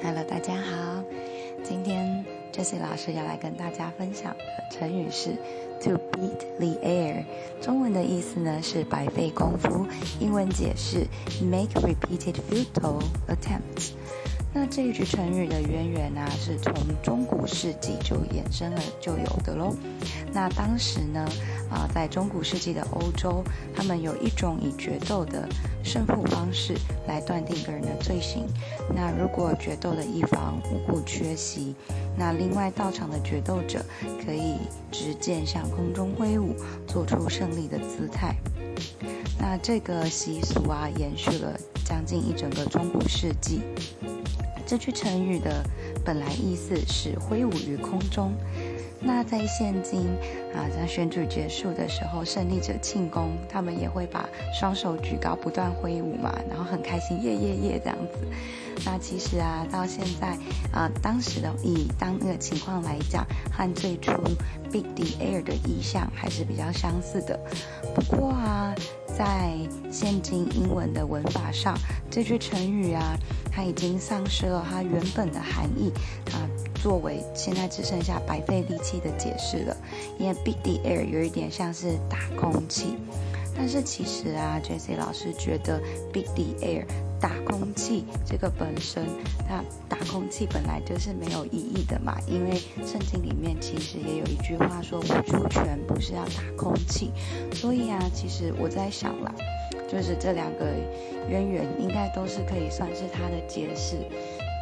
Hello，大家好。今天 Jessie 老师要来跟大家分享的成语是 “to beat the air”，中文的意思呢是白费功夫，英文解释 “make repeated futile attempts”。那这一句成语的渊源啊，是从中古世纪就衍生了就有的喽。那当时呢，啊，在中古世纪的欧洲，他们有一种以决斗的胜负方式来断定一个人的罪行。那如果决斗的一方无故缺席，那另外到场的决斗者可以执剑向空中挥舞，做出胜利的姿态。那这个习俗啊，延续了将近一整个中古世纪。这句成语的本来意思是挥舞于空中。那在现今啊，在选举结束的时候，胜利者庆功，他们也会把双手举高，不断挥舞嘛，然后很开心，耶耶耶这样子。那其实啊，到现在啊，当时的以当那个情况来讲，和最初 “beat the air” 的意象还是比较相似的。不过啊，在现今英文的文法上，这句成语啊，它已经丧失了它原本的含义啊。作为现在只剩下白费力气的解释了，因为 beat the air 有一点像是打空气，但是其实啊，Jesse 老师觉得 beat the air 打空气这个本身，那打空气本来就是没有意义的嘛，因为圣经里面其实也有一句话说不出拳不是要打空气，所以啊，其实我在想啦，就是这两个渊源应该都是可以算是它的解释。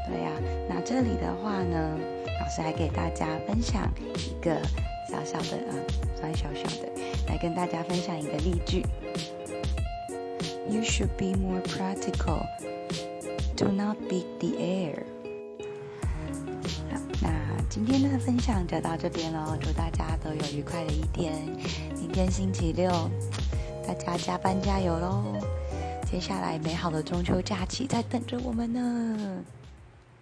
对呀，那这里的话呢，老师还给大家分享一个小小的啊，算小小的，来跟大家分享一个例句。You should be more practical. Do not beat the air. 好，那今天的分享就到这边喽，祝大家都有愉快的一天。明天星期六，大家加班加油喽！接下来美好的中秋假期在等着我们呢。